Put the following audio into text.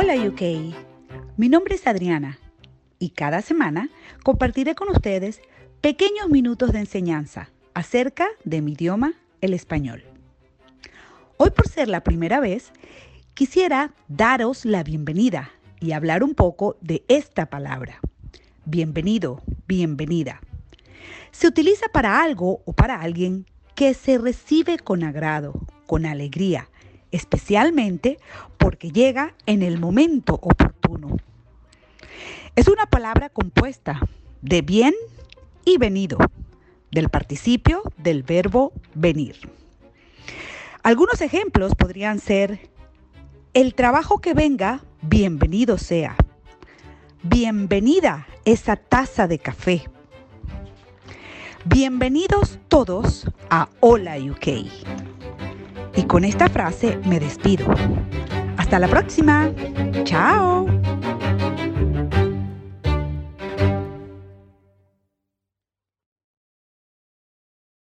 Hola UK, mi nombre es Adriana y cada semana compartiré con ustedes pequeños minutos de enseñanza acerca de mi idioma, el español. Hoy por ser la primera vez, quisiera daros la bienvenida y hablar un poco de esta palabra. Bienvenido, bienvenida. Se utiliza para algo o para alguien que se recibe con agrado, con alegría, especialmente porque llega en el momento oportuno. Es una palabra compuesta de bien y venido, del participio del verbo venir. Algunos ejemplos podrían ser, el trabajo que venga, bienvenido sea. Bienvenida esa taza de café. Bienvenidos todos a Hola UK. Y con esta frase me despido. Hasta la próxima. Chao.